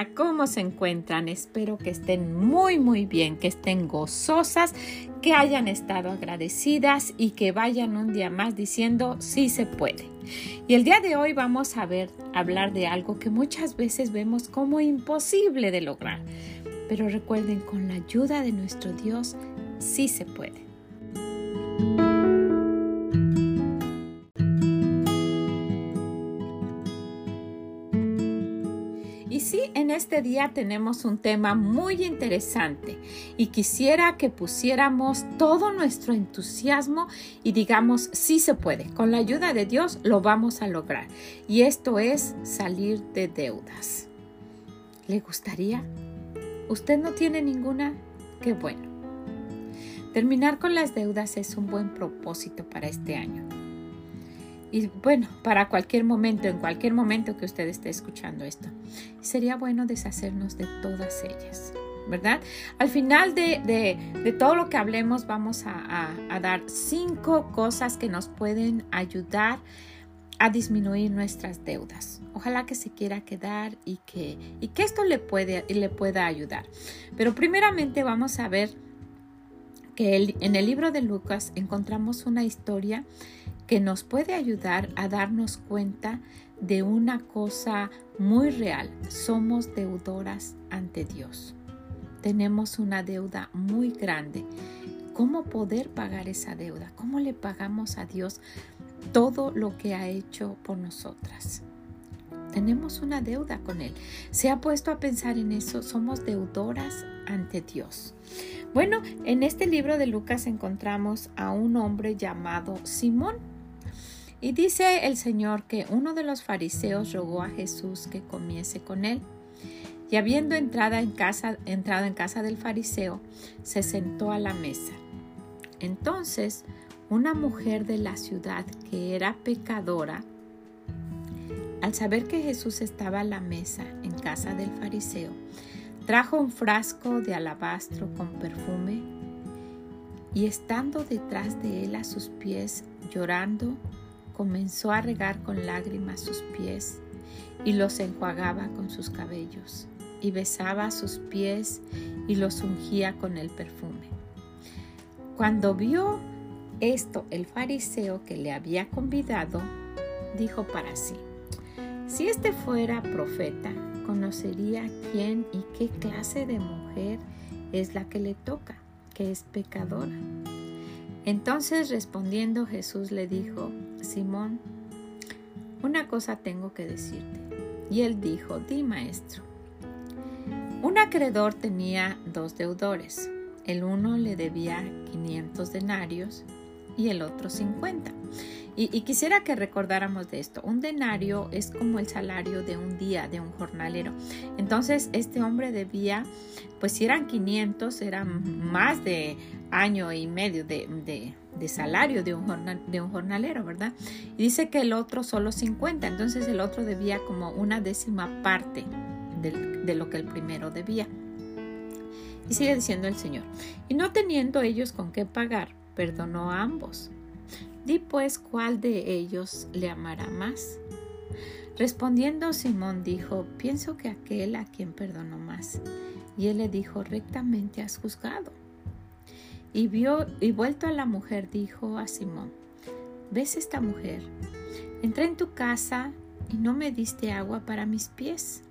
Hola, ¿cómo se encuentran? Espero que estén muy muy bien, que estén gozosas, que hayan estado agradecidas y que vayan un día más diciendo sí se puede. Y el día de hoy vamos a ver hablar de algo que muchas veces vemos como imposible de lograr. Pero recuerden, con la ayuda de nuestro Dios sí se puede. En este día tenemos un tema muy interesante y quisiera que pusiéramos todo nuestro entusiasmo y digamos, sí se puede, con la ayuda de Dios lo vamos a lograr. Y esto es salir de deudas. ¿Le gustaría? ¿Usted no tiene ninguna? Qué bueno. Terminar con las deudas es un buen propósito para este año. Y bueno, para cualquier momento, en cualquier momento que usted esté escuchando esto, sería bueno deshacernos de todas ellas, ¿verdad? Al final de, todo lo que hablemos vamos a, dar cinco cosas que nos pueden ayudar a disminuir nuestras deudas. Ojalá que se quiera quedar y que, y que esto le, puede, le pueda ayudar. Pero primeramente vamos a ver que en el libro de Lucas encontramos una historia que nos puede ayudar a darnos cuenta de una cosa muy real. Somos deudoras ante Dios. Tenemos una deuda muy grande. ¿Cómo poder pagar esa deuda? ¿Cómo le pagamos a Dios todo lo que ha hecho por nosotras? Tenemos una deuda con Él. ¿Se ha puesto a pensar en eso? Somos deudoras ante Dios. Bueno, en este libro de Lucas encontramos a un hombre llamado Simón. Y dice el Señor que uno de los fariseos rogó a Jesús que comiese con él. Y habiendo entrado en casa, entrado en casa del fariseo, se sentó a la mesa. Entonces, una mujer de la ciudad que era pecadora, al saber que Jesús estaba a la mesa en casa del fariseo, trajo un frasco de alabastro con perfume y estando detrás de él a sus pies, llorando, comenzó a regar con lágrimas sus pies y los enjuagaba con sus cabellos y besaba sus pies y los ungía con el perfume. Cuando vio esto el fariseo que le había convidado, dijo para sí, si este fuera profeta, conocería quién y qué clase de mujer es la que le toca, que es pecadora. Entonces respondiendo Jesús le dijo, Simón, una cosa tengo que decirte. Y él dijo, di maestro. Un acreedor tenía dos deudores. El uno le debía 500 denarios y el otro 50. Y, quisiera que recordáramos de esto. Un denario es como el salario de un día, de un jornalero. Entonces, este hombre debía, pues si eran 500, eran más de año y medio de, salario de un, de un jornalero, ¿verdad? Y dice que el otro solo 50, entonces el otro debía como una décima parte de, de lo que el primero debía. Y sigue diciendo el Señor, y no teniendo ellos con qué pagar, perdonó a ambos. Di pues cuál de ellos le amará más. Respondiendo Simón dijo, pienso que aquel a quien perdonó más. Y él le dijo, rectamente has juzgado. Y vio y vuelto a la mujer dijo a Simón, ¿ves esta mujer? Entré en tu casa y no me diste agua para mis pies.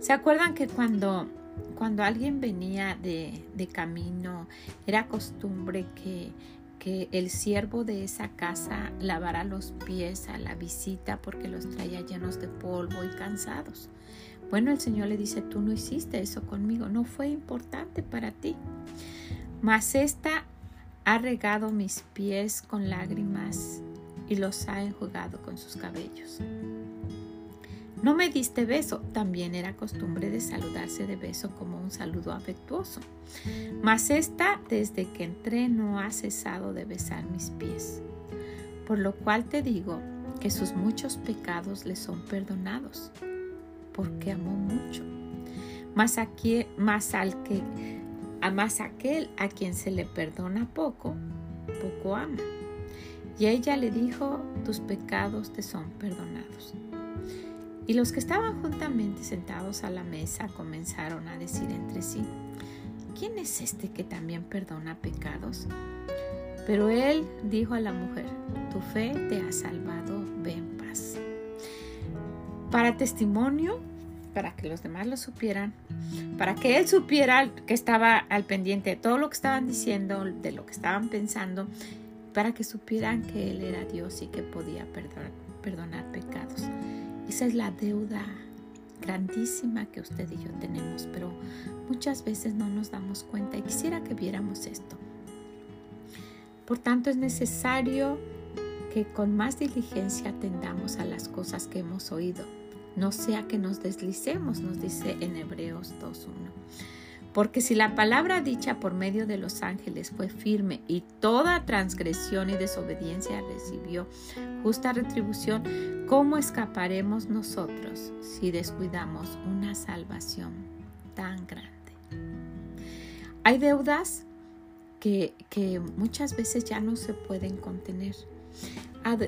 ¿Se acuerdan que cuando, cuando alguien venía de, de camino era costumbre que que el siervo de esa casa lavara los pies a la visita porque los traía llenos de polvo y cansados. Bueno, el Señor le dice, tú no hiciste eso conmigo, no fue importante para ti. Mas esta ha regado mis pies con lágrimas y los ha enjugado con sus cabellos. No me diste beso. También era costumbre de saludarse de beso como un saludo afectuoso. Mas esta, desde que entré, no ha cesado de besar mis pies. Por lo cual te digo que sus muchos pecados le son perdonados, porque amó mucho. Mas, aquí, más al que, a más aquel a quien se le perdona poco, poco ama. Y ella le dijo, tus pecados te son perdonados. Y los que estaban juntamente sentados a la mesa comenzaron a decir entre sí, ¿quién es este que también perdona pecados? Pero él dijo a la mujer, tu fe te ha salvado, ve en paz. Para testimonio, para que los demás lo supieran, para que él supiera que estaba al pendiente de todo lo que estaban diciendo, de lo que estaban pensando, para que supieran que él era Dios y que podía perdonar, perdonar pecados. Esa es la deuda grandísima que usted y yo tenemos, pero muchas veces no nos damos cuenta y quisiera que viéramos esto. Por tanto, es necesario que con más diligencia atendamos a las cosas que hemos oído, no sea que nos deslicemos, nos dice en Hebreos 2.1. Porque si la palabra dicha por medio de los ángeles fue firme y toda transgresión y desobediencia recibió justa retribución, ¿cómo escaparemos nosotros si descuidamos una salvación tan grande? Hay deudas que, muchas veces ya no se pueden contener.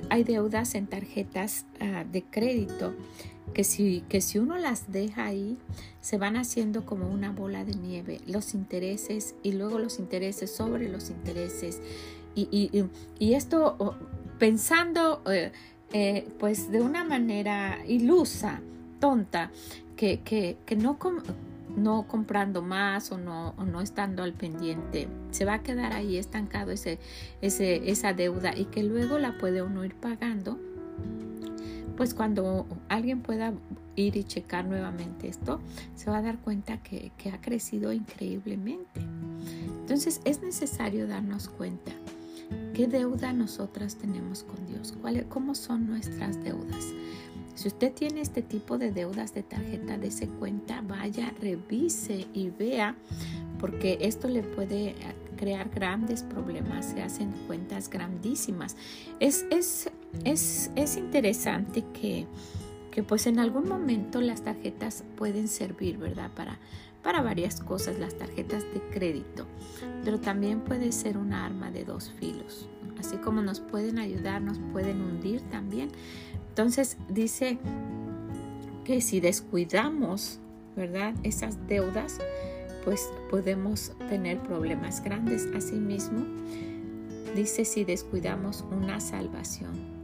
Hay deudas en tarjetas ah, de crédito que si, que si uno las deja ahí, se van haciendo como una bola de nieve, los intereses y luego los intereses sobre los intereses. Y, esto pensando eh, eh, pues de una manera ilusa, tonta, que, que, que no, no comprando más o no, no estando al pendiente, se va a quedar ahí estancado ese, ese, esa deuda y que luego la puede uno ir pagando pues cuando alguien pueda ir y checar nuevamente esto, se va a dar cuenta que, ha crecido increíblemente. Entonces es necesario darnos cuenta qué deuda nosotras tenemos con Dios, cuál, cómo son nuestras deudas. Si usted tiene este tipo de deudas de tarjeta, de ese cuenta, vaya, revise y vea, porque esto le puede crear grandes problemas, se hacen cuentas grandísimas. Es, es es, interesante que, pues en algún momento las tarjetas pueden servir, ¿verdad? Para, para varias cosas, las tarjetas de crédito, pero también puede ser un arma de dos filos. Así como nos pueden ayudar, nos pueden hundir también. Entonces dice que si descuidamos, ¿verdad? Esas deudas, pues podemos tener problemas grandes. Asimismo, dice si descuidamos una salvación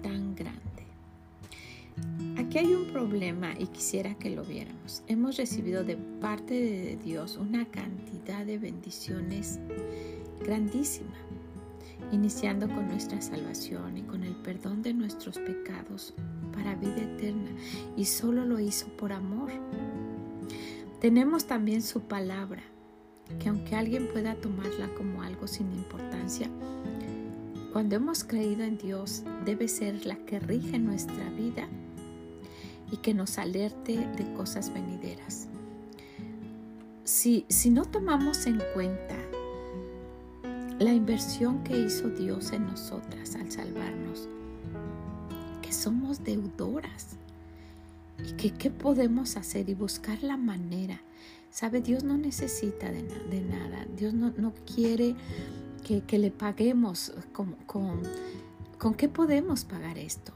Aquí hay un problema y quisiera que lo viéramos. Hemos recibido de parte de Dios una cantidad de bendiciones grandísima, iniciando con nuestra salvación y con el perdón de nuestros pecados para vida eterna, y solo lo hizo por amor. Tenemos también su palabra, que aunque alguien pueda tomarla como algo sin importancia, cuando hemos creído en Dios debe ser la que rige nuestra vida y que nos alerte de cosas venideras. Si, si no tomamos en cuenta la inversión que hizo Dios en nosotras al salvarnos, que somos deudoras y que qué podemos hacer y buscar la manera. Sabe, Dios no necesita de, nada, Dios no, no quiere que, que, le paguemos. Con, con, con qué podemos pagar esto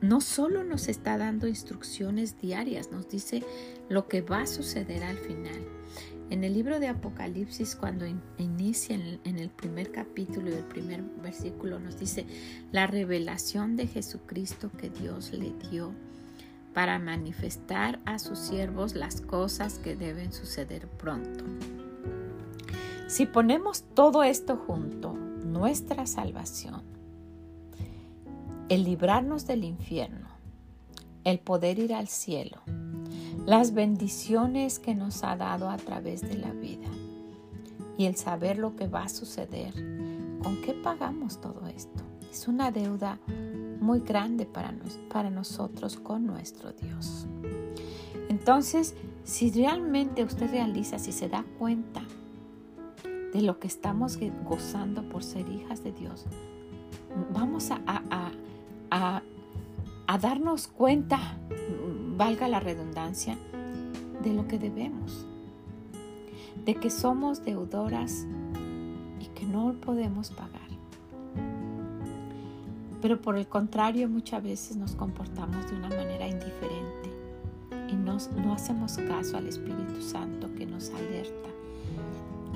no solo nos está dando instrucciones diarias, nos dice lo que va a suceder al final. En el libro de Apocalipsis, cuando inicia en el primer capítulo y el primer versículo, nos dice la revelación de Jesucristo que Dios le dio para manifestar a sus siervos las cosas que deben suceder pronto. Si ponemos todo esto junto, nuestra salvación, el librarnos del infierno, el poder ir al cielo, las bendiciones que nos ha dado a través de la vida y el saber lo que va a suceder. ¿Con qué pagamos todo esto? Es una deuda muy grande para, para nosotros con nuestro Dios. Entonces, si realmente usted realiza, si se da cuenta de lo que estamos gozando por ser hijas de Dios, vamos a, a, a darnos cuenta, valga la redundancia, de lo que debemos, de que somos deudoras y que no podemos pagar. Pero por el contrario, muchas veces nos comportamos de una manera indiferente y nos, no hacemos caso al Espíritu Santo que nos alerta.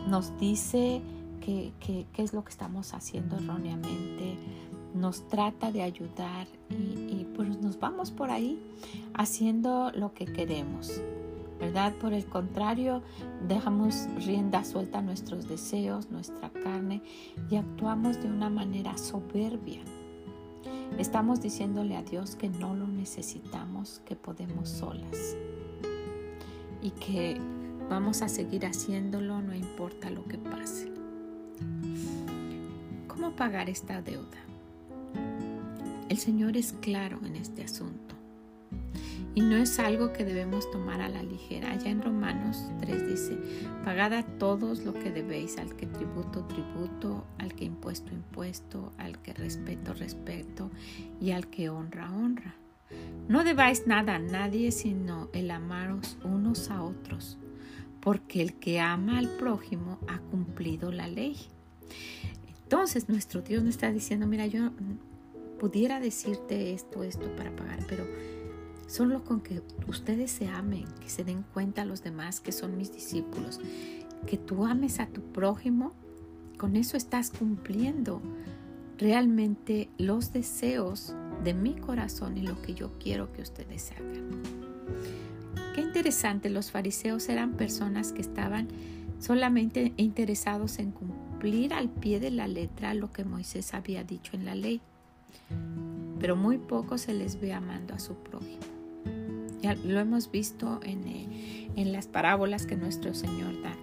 Nos dice qué es lo que estamos haciendo erróneamente, nos trata de ayudar y, pues nos vamos por ahí haciendo lo que queremos. ¿verdad? Por el contrario, dejamos rienda suelta a nuestros deseos, nuestra carne y actuamos de una manera soberbia. Estamos diciéndole a Dios que no lo necesitamos, que podemos solas y que vamos a seguir haciéndolo no importa lo que pase. ¿Cómo pagar esta deuda? El Señor es claro en este asunto y no es algo que debemos tomar a la ligera. Allá en Romanos 3 dice, pagad a todos lo que debéis, al que tributo, tributo, al que impuesto, impuesto, al que respeto, respeto y al que honra, honra. No debáis nada a nadie sino el amaros unos a otros, porque el que ama al prójimo ha cumplido la ley. Entonces nuestro Dios nos está diciendo, mira, yo pudiera decirte esto, esto para pagar, pero solo con que ustedes se amen, que se den cuenta a los demás que son mis discípulos, que tú ames a tu prójimo, con eso estás cumpliendo realmente los deseos de mi corazón y lo que yo quiero que ustedes hagan. Qué interesante, los fariseos eran personas que estaban solamente interesados en cumplir al pie de la letra lo que Moisés había dicho en la ley pero muy poco se les ve amando a su prójimo. Ya lo hemos visto en, eh, en, las parábolas que nuestro Señor da.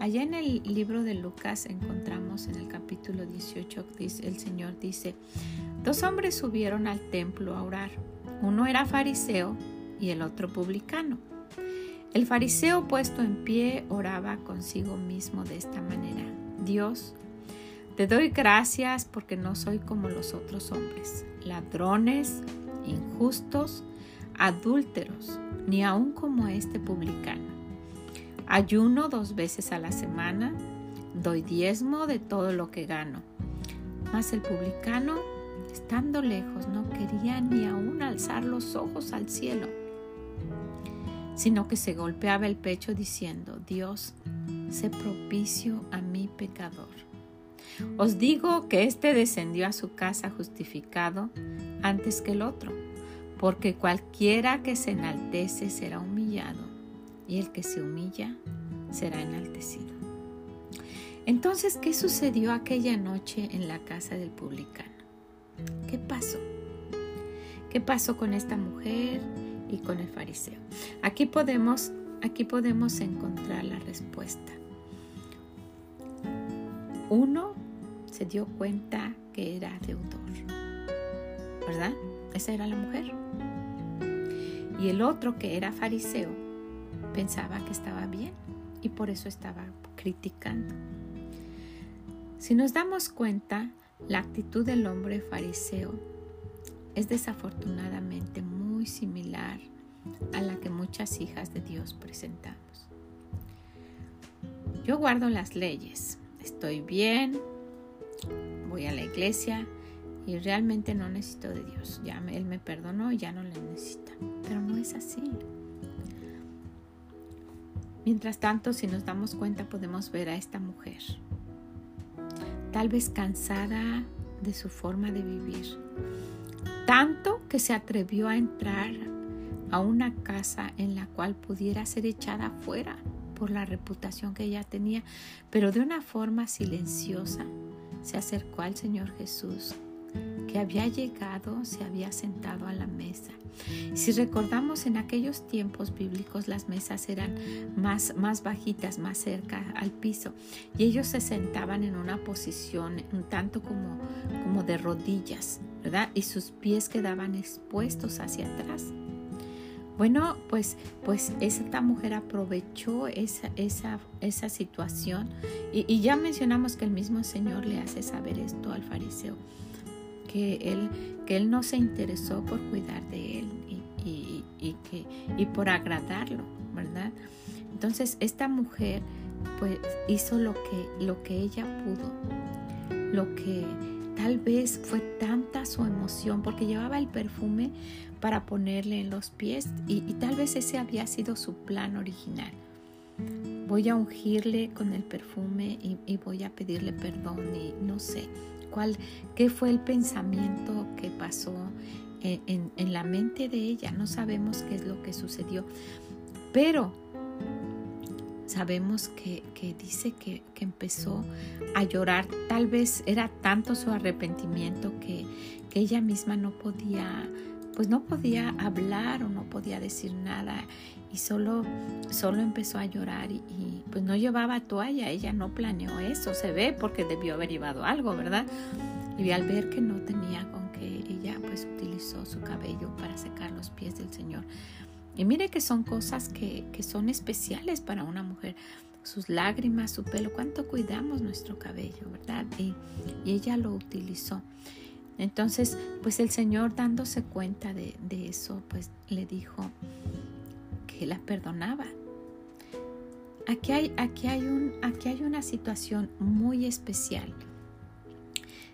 Allá en el libro de Lucas encontramos en el capítulo 18, el Señor dice, dos hombres subieron al templo a orar. Uno era fariseo y el otro publicano. El fariseo puesto en pie oraba consigo mismo de esta manera. Dios, te doy gracias porque no soy como los otros hombres, ladrones, injustos, adúlteros, ni aun como este publicano. Ayuno dos veces a la semana, doy diezmo de todo lo que gano. Mas el publicano, estando lejos, no quería ni aun alzar los ojos al cielo, sino que se golpeaba el pecho diciendo, Dios, sé propicio a mi pecador. Os digo que éste descendió a su casa justificado antes que el otro, porque cualquiera que se enaltece será humillado, y el que se humilla será enaltecido. Entonces, ¿qué sucedió aquella noche en la casa del publicano? ¿Qué pasó? ¿Qué pasó con esta mujer y con el fariseo? Aquí podemos, aquí podemos encontrar la respuesta. Uno se dio cuenta que era deudor. ¿Verdad? Esa era la mujer. Y el otro que era fariseo pensaba que estaba bien y por eso estaba criticando. Si nos damos cuenta, la actitud del hombre fariseo es desafortunadamente muy similar a la que muchas hijas de Dios presentamos. Yo guardo las leyes, estoy bien, voy a la iglesia y realmente no necesito de Dios. Ya Él me perdonó y ya no le necesita. Pero no es así. Mientras tanto, si nos damos cuenta, podemos ver a esta mujer, tal vez cansada de su forma de vivir, tanto que se atrevió a entrar a una casa en la cual pudiera ser echada afuera por la reputación que ella tenía, pero de una forma silenciosa se acercó al Señor Jesús, que había llegado, se había sentado a la mesa. Si recordamos en aquellos tiempos bíblicos las mesas eran más, más bajitas, más cerca al piso, y ellos se sentaban en una posición un tanto como, como de rodillas ¿verdad? Y sus pies quedaban expuestos hacia atrás. Bueno, pues, pues esta mujer aprovechó esa, esa, esa situación y, y, ya mencionamos que el mismo Señor le hace saber esto al fariseo, que él, que él no se interesó por cuidar de él y, y, y que, y por agradarlo, ¿verdad? Entonces esta mujer pues hizo lo que, lo que ella pudo, lo que tal vez fue tanta su emoción porque llevaba el perfume para ponerle en los pies y, tal vez ese había sido su plan original. Voy a ungirle con el perfume y, voy a pedirle perdón y no sé cuál, qué fue el pensamiento que pasó en, en la mente de ella. No sabemos qué es lo que sucedió, pero sabemos que, dice que, empezó a llorar. Tal vez era tanto su arrepentimiento que, ella misma no podía, pues no podía hablar o no podía decir nada y solo, solo empezó a llorar y, pues no llevaba toalla. Ella no planeó eso, se ve porque debió haber llevado algo, ¿verdad? Y al ver que no tenía con que ella pues utilizó su cabello para secar los pies del Señor. Y mire que son cosas que, son especiales para una mujer. Sus lágrimas, su pelo, cuánto cuidamos nuestro cabello, ¿verdad? Y, ella lo utilizó. Entonces, pues el Señor dándose cuenta de, de eso, pues le dijo que la perdonaba. Aquí hay, aquí, hay un, aquí hay una situación muy especial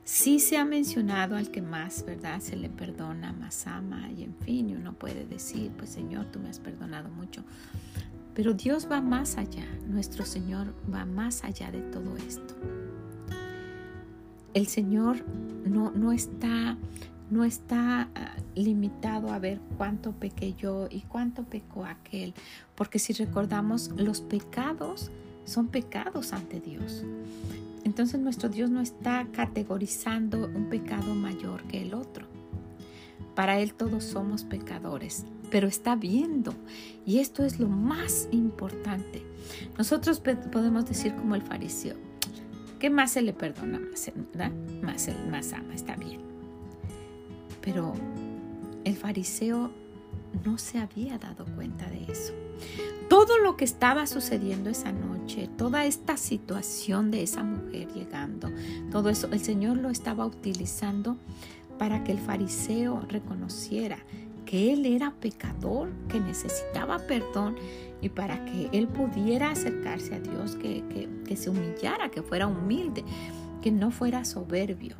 Sí se ha mencionado al que más, ¿verdad? Se le perdona, más ama y en fin, uno puede decir, pues Señor, tú me has perdonado mucho. Pero Dios va más allá, nuestro Señor va más allá de todo esto. El Señor no, no está, no está ah, limitado a ver cuánto pequé yo y cuánto pecó aquel, porque si recordamos, los pecados son pecados ante Dios. Entonces nuestro Dios no está categorizando un pecado mayor que el otro. Para Él todos somos pecadores, pero está viendo. Y esto es lo más importante. Nosotros podemos decir como el fariseo, que más se le perdona, más, más, más ama, está bien. Pero el fariseo no se había dado cuenta de eso todo lo que estaba sucediendo esa noche, toda esta situación de esa mujer llegando, todo eso, el Señor lo estaba utilizando para que el fariseo reconociera que él era pecador, que necesitaba perdón y para que él pudiera acercarse a Dios, que, que se humillara, que fuera humilde, que no fuera soberbio.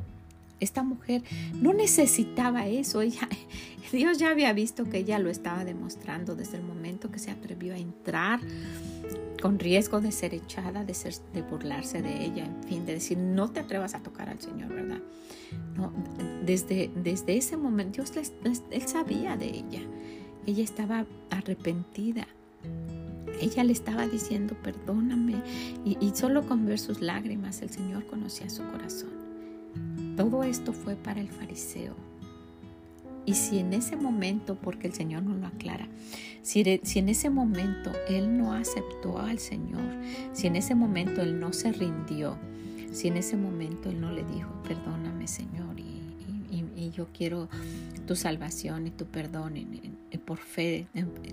Esta mujer no necesitaba eso, Dios ya había visto que ella lo estaba demostrando desde el momento que se atrevió a entrar con riesgo de ser echada, de, ser, de burlarse de ella, en fin, de decir, no te atrevas a tocar al Señor, ¿verdad? Desde, desde ese momento Dios él sabía de ella, ella estaba arrepentida, ella le estaba diciendo, perdóname, y, y solo con ver sus lágrimas el Señor conocía su corazón. Todo esto fue para el fariseo. Y si en ese momento, porque el Señor no lo aclara, si, en ese momento él no aceptó al Señor, si en ese momento él no se rindió, si en ese momento él no le dijo, perdóname Señor, y, yo quiero tu salvación y tu perdón, y, por fe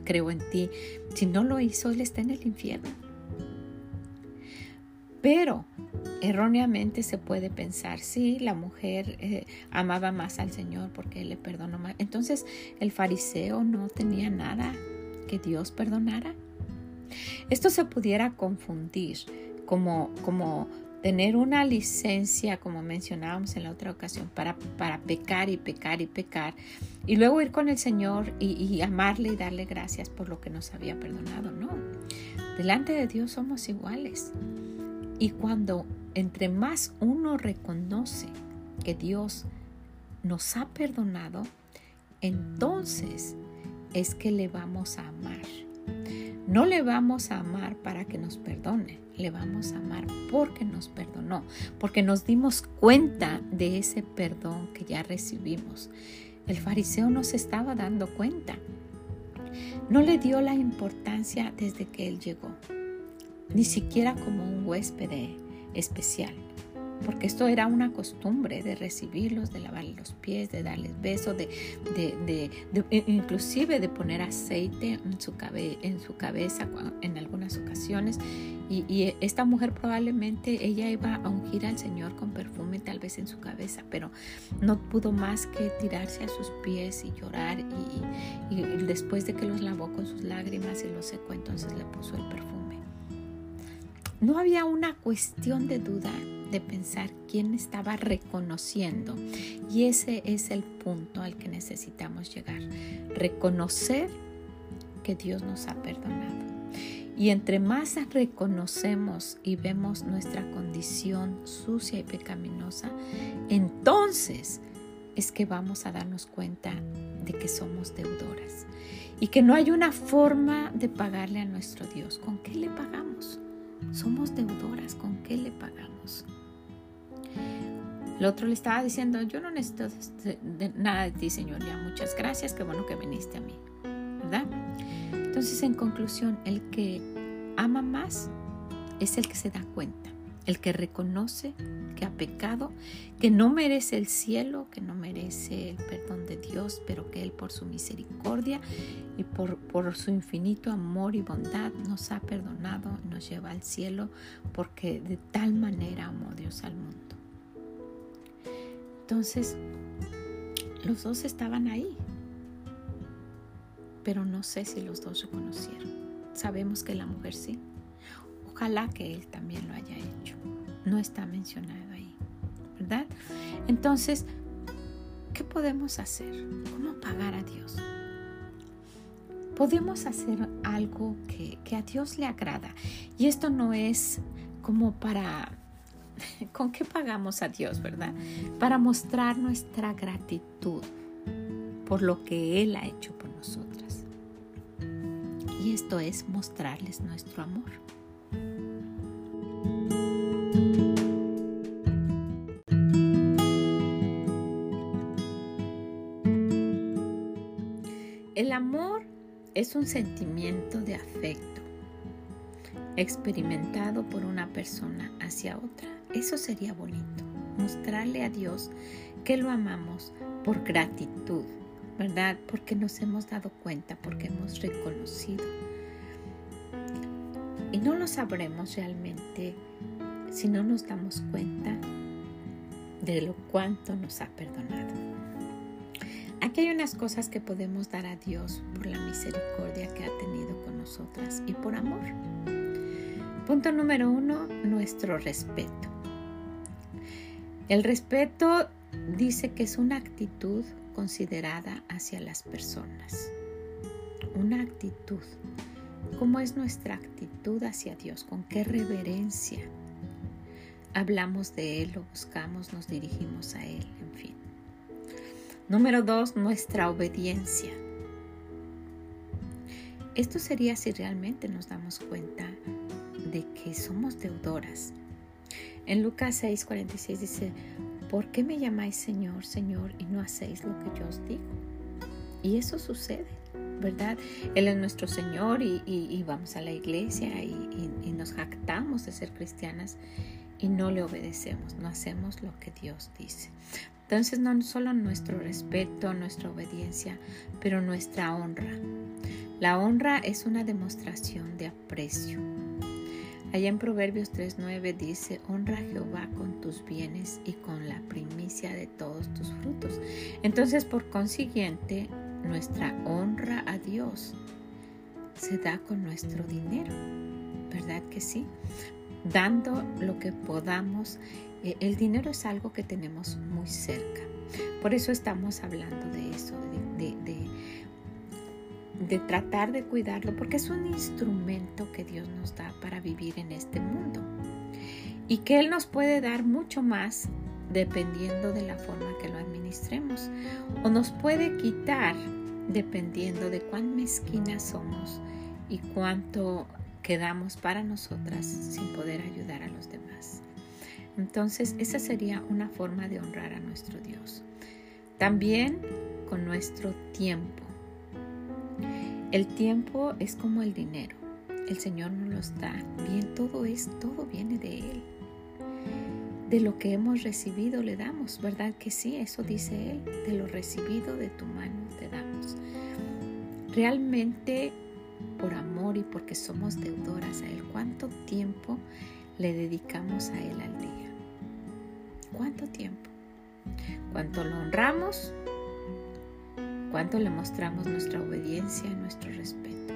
creo en ti, si no lo hizo, él está en el infierno. Pero erróneamente se puede pensar, sí, la mujer eh, amaba más al Señor porque le perdonó más. Entonces, el fariseo no tenía nada que Dios perdonara. Esto se pudiera confundir como, como tener una licencia, como mencionábamos en la otra ocasión, para, para pecar y pecar y pecar, y luego ir con el Señor y amarle y darle gracias por lo que nos había perdonado. No, delante de Dios somos iguales. Y cuando entre más uno reconoce que Dios nos ha perdonado, entonces es que le vamos a amar. No le vamos a amar para que nos perdone, le vamos a amar porque nos perdonó, porque nos dimos cuenta de ese perdón que ya recibimos. El fariseo no se estaba dando cuenta. No le dio la importancia desde que él llegó ni siquiera como un huésped especial. porque esto era una costumbre de recibirlos, de lavarles los pies, de darles besos, de, de, e, inclusive de poner aceite en su, en su cabeza en algunas ocasiones. Y, esta mujer probablemente ella iba a ungir al Señor con perfume tal vez en su cabeza, pero no pudo más que tirarse a sus pies y llorar y después de que los lavó con sus lágrimas y los secó, entonces le puso el perfume. No había una cuestión de duda de pensar quién estaba reconociendo. Y ese es el punto al que necesitamos llegar. Reconocer que Dios nos ha perdonado. Y entre más reconocemos y vemos nuestra condición sucia y pecaminosa, entonces es que vamos a darnos cuenta de que somos deudoras y que no hay una forma de pagarle a nuestro Dios. ¿Con qué le pagamos? Somos deudoras, ¿con qué le pagamos? El otro le estaba diciendo, yo no necesito de nada de ti, Señor, ya muchas gracias, qué bueno que viniste a mí, ¿verdad? Entonces, en conclusión, el que ama más es el que se da cuenta, el que reconoce que ha pecado, que no merece el cielo, que no merece el perdón de Dios, pero que Él por su misericordia y por, su infinito amor y bondad nos ha perdonado, nos lleva al cielo, porque de tal manera amó Dios al mundo. Entonces, los dos estaban ahí, pero no sé si los dos se conocieron. Sabemos que la mujer sí. Ojalá que él también lo haya hecho. No está mencionado ahí, ¿verdad? Entonces, ¿qué podemos hacer? ¿Cómo pagar a Dios? Podemos hacer algo que, a Dios le agrada. Y esto no es como para ¿Con qué pagamos a Dios, verdad? Para mostrar nuestra gratitud por lo que Él ha hecho por nosotras. Y esto es mostrarles nuestro amor. Es un sentimiento de afecto experimentado por una persona hacia otra. Eso sería bonito, mostrarle a Dios que lo amamos por gratitud, ¿verdad? Porque nos hemos dado cuenta, porque hemos reconocido. Y no lo sabremos realmente si no nos damos cuenta de lo cuánto nos ha perdonado. Aquí hay unas cosas que podemos dar a Dios por la misericordia que ha tenido con nosotras y por amor. Punto número uno, nuestro respeto. El respeto dice que es una actitud considerada hacia las personas. Una actitud. ¿Cómo es nuestra actitud hacia Dios? ¿Con qué reverencia hablamos de Él, lo buscamos, nos dirigimos a Él, en fin? Número dos, nuestra obediencia. Esto sería si realmente nos damos cuenta de que somos deudoras en Lucas 6:46 dice, ¿por qué me llamáis Señor, Señor y no hacéis lo que yo os digo? Y eso sucede, ¿verdad? Él es nuestro Señor y, vamos a la iglesia y nos jactamos de ser cristianas y no le obedecemos, no hacemos lo que Dios dice. Entonces no solo nuestro respeto, nuestra obediencia, pero nuestra honra. La honra es una demostración de aprecio, Allá en Proverbios 3.9 dice, honra a Jehová con tus bienes y con la primicia de todos tus frutos. Entonces, por consiguiente, nuestra honra a Dios se da con nuestro dinero, ¿verdad que sí? Dando lo que podamos. Eh, el dinero es algo que tenemos muy cerca. Por eso estamos hablando de eso, de, tratar de cuidarlo porque es un instrumento que Dios nos da para vivir en este mundo y que Él nos puede dar mucho más dependiendo de la forma que lo administremos o nos puede quitar dependiendo de cuán mezquinas somos y cuánto quedamos para nosotras sin poder ayudar a los demás. Entonces, esa sería una forma de honrar a nuestro Dios. También con nuestro tiempo. El tiempo es como el dinero. El Señor nos los da. Bien, todo es, todo viene de Él. de lo que hemos recibido le damos, ¿verdad que sí? Eso dice Él, de lo recibido de tu mano te damos. Realmente por amor y porque somos deudoras a Él, ¿cuánto tiempo le dedicamos a Él al día? ¿Cuánto tiempo? ¿Cuánto lo honramos? ¿Cuánto le mostramos nuestra obediencia y nuestro respeto?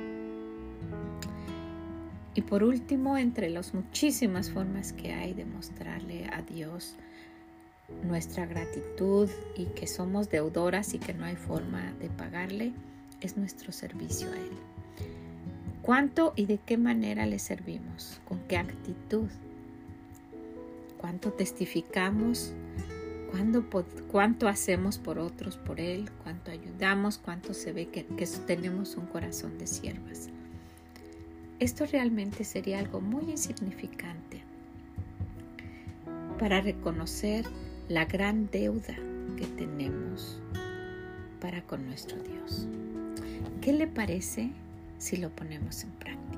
Y por último, entre las muchísimas formas que hay de mostrarle a Dios nuestra gratitud y que somos deudoras y que no hay forma de pagarle, es nuestro servicio a Él. ¿Cuánto y de qué manera le servimos? ¿Con qué actitud? ¿Cuánto testificamos? ¿Cuánto, hacemos por otros, por Él? ¿Cuánto ayudamos? ¿Cuánto se ve que, tenemos un corazón de siervas? Esto realmente sería algo muy insignificante para reconocer la gran deuda que tenemos para con nuestro Dios. ¿Qué le parece si lo ponemos en práctica?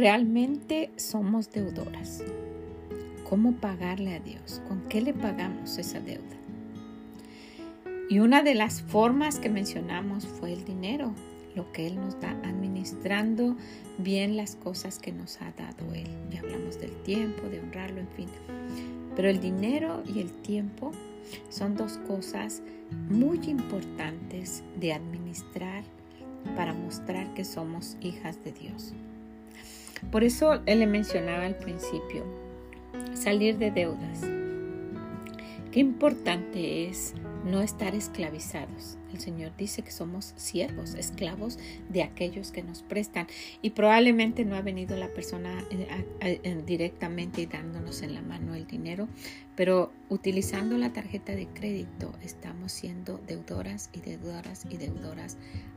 Realmente somos deudoras. ¿Cómo pagarle a Dios? ¿Con qué le pagamos esa deuda? Y una de las formas que mencionamos fue el dinero, lo que Él nos da, administrando bien las cosas que nos ha dado Él. Ya hablamos del tiempo, de honrarlo, en fin. Pero el dinero y el tiempo son dos cosas muy importantes de administrar para mostrar que somos hijas de Dios. Por eso él le mencionaba al principio, salir de deudas. Qué importante es no estar esclavizados. El Señor dice que somos siervos, esclavos de aquellos que nos prestan. Y probablemente no ha venido la persona eh, directamente dándonos en la mano el dinero, pero utilizando la tarjeta de crédito estamos siendo deudoras y deudoras y deudoras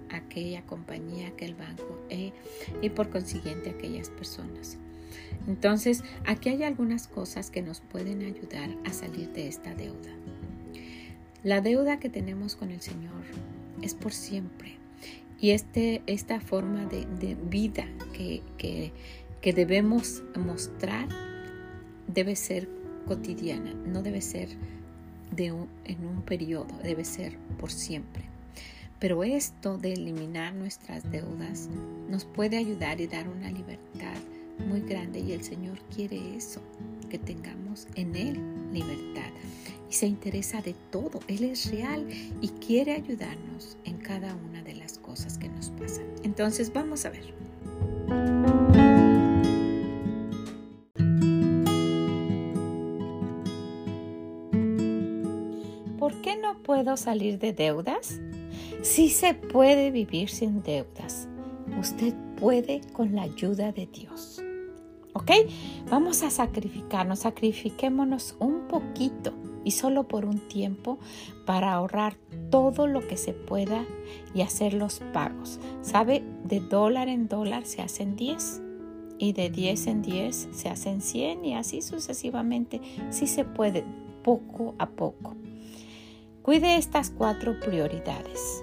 aquella compañía, aquel banco eh, y por consiguiente aquellas personas. Entonces, aquí hay algunas cosas que nos pueden ayudar a salir de esta deuda. La deuda que tenemos con el Señor es por siempre. Y este, esta forma de, vida que, que, debemos mostrar debe ser cotidiana, no debe ser de en un periodo, debe ser por siempre. Pero esto de eliminar nuestras deudas nos puede ayudar y dar una libertad muy grande y el Señor quiere eso, que tengamos en Él libertad. Y se interesa de todo, Él es real y quiere ayudarnos en cada una de las cosas que nos pasan. Entonces vamos a ver. ¿Por qué no puedo salir de deudas? Sí se puede vivir sin deudas. Usted puede con la ayuda de Dios. ¿Ok? Vamos a sacrificarnos, sacrifiquémonos un poquito y solo por un tiempo para ahorrar todo lo que se pueda y hacer los pagos. ¿Sabe? De dólar en dólar se hacen 10 y de 10 en 10 se hacen 100 y así sucesivamente. Sí se puede, poco a poco. Cuide estas cuatro prioridades.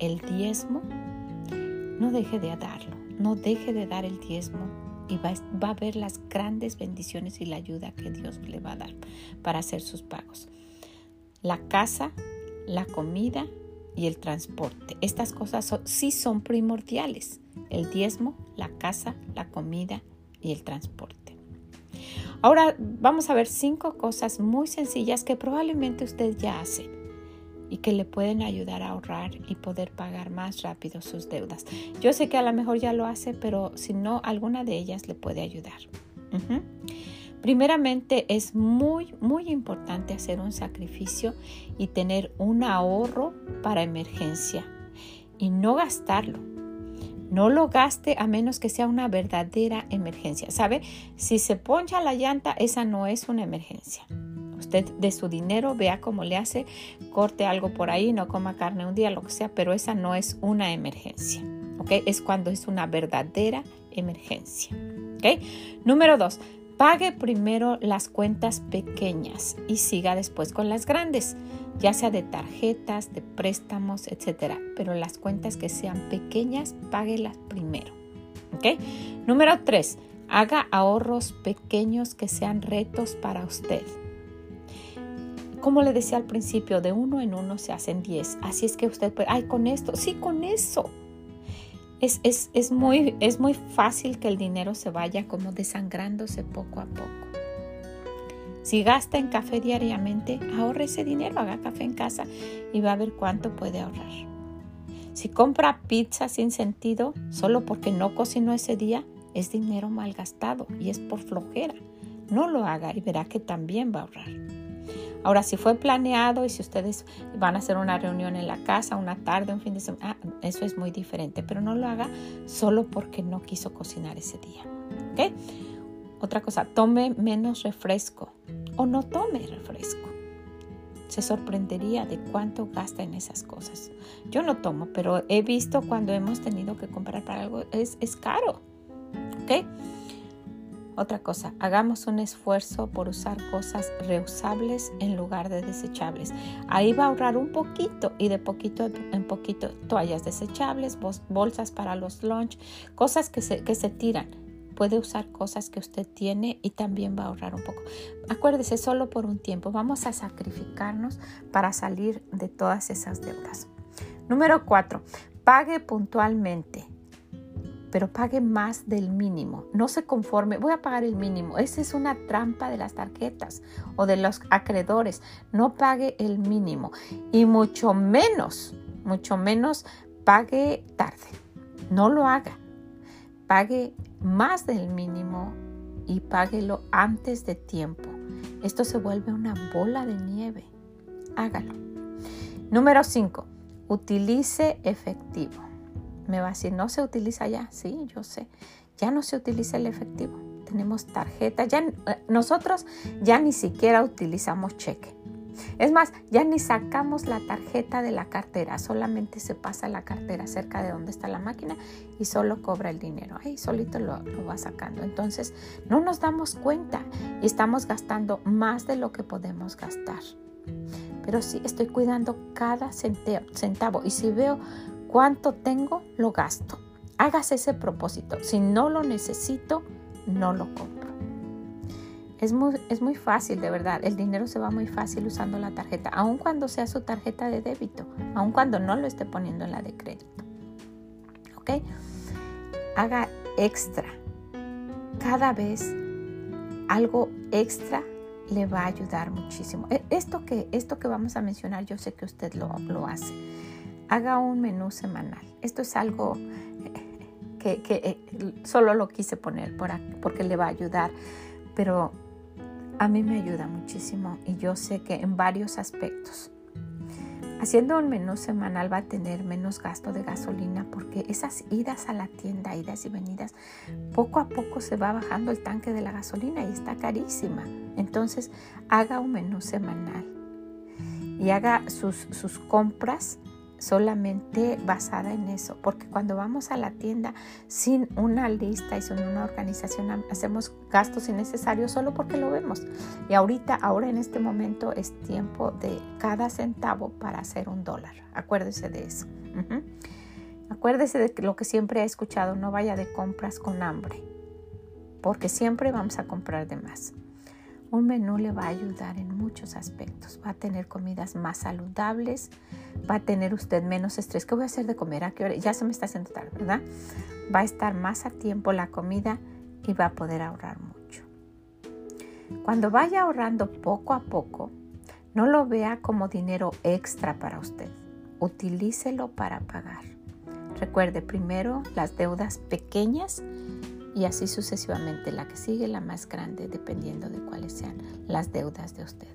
El diezmo, no deje de darlo, no deje de dar el diezmo y va, a ver las grandes bendiciones y la ayuda que Dios le va a dar para hacer sus pagos. La casa, la comida y el transporte. Estas cosas sí son primordiales. El diezmo, la casa, la comida y el transporte. Ahora vamos a ver cinco cosas muy sencillas que probablemente usted ya hace y que le pueden ayudar a ahorrar y poder pagar más rápido sus deudas. Yo sé que a lo mejor ya lo hace, pero si no, alguna de ellas le puede ayudar. Primeramente es muy, muy importante hacer un sacrificio y tener un ahorro para emergencia y no gastarlo. No lo gaste a menos que sea una verdadera emergencia. ¿Sabe? Si se poncha la llanta, esa no es una emergencia usted de su dinero vea cómo le hace, corte algo por ahí, no coma carne un día, lo que sea, pero esa no es una emergencia. ¿ok? Es cuando es una verdadera emergencia. ¿ok? Número dos, Pague primero las cuentas pequeñas y siga después con las grandes, ya sea de tarjetas, de préstamos, etc. Pero las cuentas que sean pequeñas, páguelas primero. ¿Ok? Número 3. Haga ahorros pequeños que sean retos para usted. Como le decía al principio, de uno en uno se hacen diez. Así es que usted puede, ay, con esto, sí, con eso. Es, es, muy, es muy fácil que el dinero se vaya como desangrándose poco a poco. Si gasta en café diariamente, ahorre ese dinero, haga café en casa y va a ver cuánto puede ahorrar. Si compra pizza sin sentido, solo porque no cocinó ese día, es dinero mal gastado y es por flojera. No lo haga y verá que también va a ahorrar. Ahora, si fue planeado y si ustedes van a hacer una reunión en la casa, una tarde, un fin de semana, ah, eso es muy diferente, pero no lo haga solo porque no quiso cocinar ese día. ¿Ok? Otra cosa, tome menos refresco o no tome refresco. Se sorprendería de cuánto gasta en esas cosas. Yo no tomo, pero he visto cuando hemos tenido que comprar para algo, es, es caro. ¿Ok? Otra cosa, hagamos un esfuerzo por usar cosas reusables en lugar de desechables. Ahí va a ahorrar un poquito y de poquito en poquito toallas desechables, bolsas para los lunch, cosas que se, que se tiran. Puede usar cosas que usted tiene y también va a ahorrar un poco. Acuérdese, solo por un tiempo. Vamos a sacrificarnos para salir de todas esas deudas. Número cuatro, pague puntualmente pero pague más del mínimo. No se conforme, voy a pagar el mínimo. Esa es una trampa de las tarjetas o de los acreedores. No pague el mínimo y mucho menos, mucho menos pague tarde. No lo haga. Pague más del mínimo y páguelo antes de tiempo. Esto se vuelve una bola de nieve. Hágalo. Número 5. Utilice efectivo. Me va a decir, no se utiliza ya. Sí, yo sé. Ya no se utiliza el efectivo. Tenemos tarjeta. Ya, eh, nosotros ya ni siquiera utilizamos cheque. Es más, ya ni sacamos la tarjeta de la cartera, solamente se pasa la cartera cerca de donde está la máquina y solo cobra el dinero. Ahí solito lo, lo, va sacando. Entonces, no nos damos cuenta y estamos gastando más de lo que podemos gastar. Pero sí, estoy cuidando cada centavo. Y si veo cuánto tengo, lo gasto. Hágase ese propósito. Si no lo necesito, no lo compro. Es muy, es muy fácil, de verdad. El dinero se va muy fácil usando la tarjeta, aun cuando sea su tarjeta de débito, aun cuando no lo esté poniendo en la de crédito. ¿Ok? Haga extra. Cada vez algo extra le va a ayudar muchísimo. E, esto que, esto que vamos a mencionar, yo sé que usted lo, lo hace haga un menú semanal. Esto es algo que, eh, solo lo quise poner porque le va a ayudar, pero a mí me ayuda muchísimo y yo sé que en varios aspectos. Haciendo un menú semanal va a tener menos gasto de gasolina porque esas idas a la tienda, idas y venidas, poco a poco se va bajando el tanque de la gasolina y está carísima. Entonces haga un menú semanal y haga sus, sus compras solamente basada en eso, porque cuando vamos a la tienda sin una lista y sin una organización hacemos gastos innecesarios solo porque lo vemos. Y ahorita, ahora en este momento es tiempo de cada centavo para hacer un dólar. Acuérdese de eso. Acuérdese de lo que siempre he escuchado, no vaya de compras con hambre, porque siempre vamos a comprar de más. Un menú le va a ayudar en muchos aspectos. Va a tener comidas más saludables, va a tener usted menos estrés. ¿Qué voy a hacer de comer? ¿A qué hora? Ya se me está haciendo tarde, ¿verdad? Va a estar más a tiempo la comida y va a poder ahorrar mucho. Cuando vaya ahorrando poco a poco, no lo vea como dinero extra para usted. Utilícelo para pagar. Recuerde primero las deudas pequeñas y así sucesivamente. La que sigue, la más grande, dependiendo de cuáles sean las deudas de usted.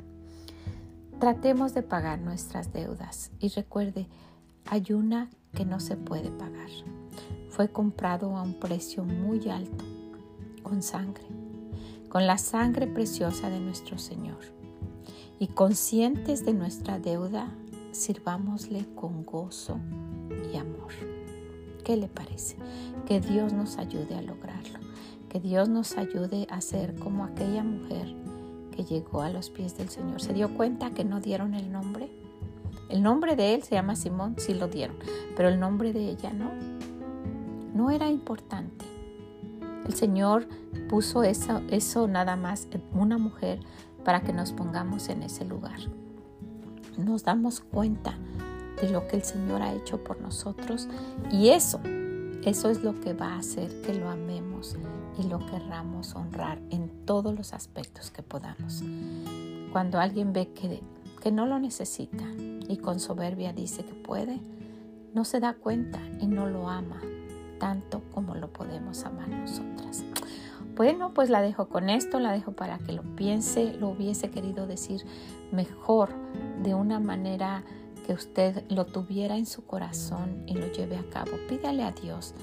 Tratemos de pagar nuestras deudas y recuerde, hay una que no se puede pagar. Fue comprado a un precio muy alto, con sangre, con la sangre preciosa de nuestro Señor. Y conscientes de nuestra deuda, sirvámosle con gozo y amor. ¿Qué le parece? Que Dios nos ayude a lograrlo Que Dios nos ayude a ser como aquella mujer que llegó a los pies del Señor. ¿Se dio cuenta que no dieron el nombre? El nombre de él se llama Simón, sí lo dieron, pero el nombre de ella no. No era importante. El Señor puso eso, eso nada más en una mujer para que nos pongamos en ese lugar. Nos damos cuenta de lo que el Señor ha hecho por nosotros y eso, eso es lo que va a hacer que lo amemos y lo querramos honrar en todos los aspectos que podamos. Cuando alguien ve que, que no lo necesita y con soberbia dice que puede, no se da cuenta y no lo ama tanto como lo podemos amar nosotras. Bueno, pues la dejo con esto, la dejo para que lo piense, lo hubiese querido decir mejor, de una manera que usted lo tuviera en su corazón y lo lleve a cabo. Pídale a Dios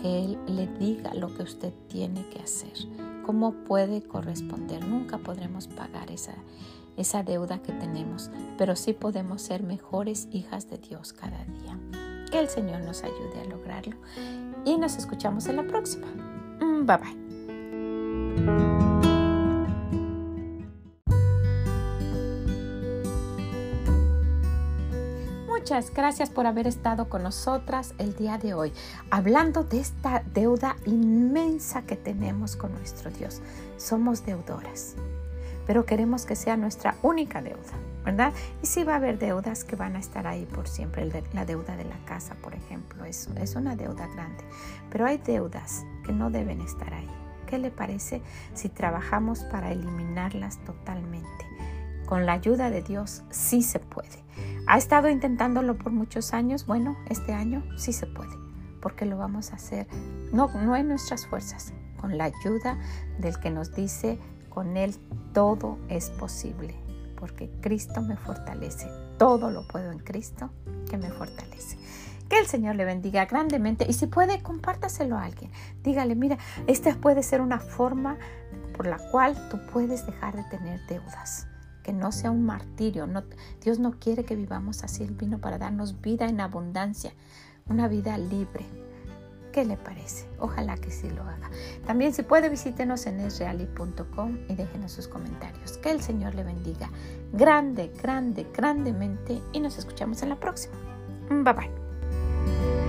que Él le diga lo que usted tiene que hacer, cómo puede corresponder. Nunca podremos pagar esa, esa deuda que tenemos, pero sí podemos ser mejores hijas de Dios cada día. Que el Señor nos ayude a lograrlo y nos escuchamos en la próxima. Mm, bye bye. Muchas gracias por haber estado con nosotras el día de hoy, hablando de esta deuda inmensa que tenemos con nuestro Dios. Somos deudoras, pero queremos que sea nuestra única deuda, ¿verdad? Y sí va a haber deudas que van a estar ahí por siempre. La deuda de la casa, por ejemplo, es, es una deuda grande, pero hay deudas que no deben estar ahí. ¿Qué le parece si trabajamos para eliminarlas totalmente? Con la ayuda de Dios sí se puede. ¿Ha estado intentándolo por muchos años? Bueno, este año sí se puede, porque lo vamos a hacer no, no en nuestras fuerzas, con la ayuda del que nos dice, con Él todo es posible, porque Cristo me fortalece. Todo lo puedo en Cristo que me fortalece. Que el Señor le bendiga grandemente y si puede, compártaselo a alguien. Dígale, mira, esta puede ser una forma por la cual tú puedes dejar de tener deudas. Que no sea un martirio. Dios no quiere que vivamos así. Él vino para darnos vida en abundancia, una vida libre. ¿Qué le parece? Ojalá que sí lo haga. También si puede visítenos en esreali.com y déjenos sus comentarios. Que el Señor le bendiga grande, grande, grandemente y nos escuchamos en la próxima. Bye bye.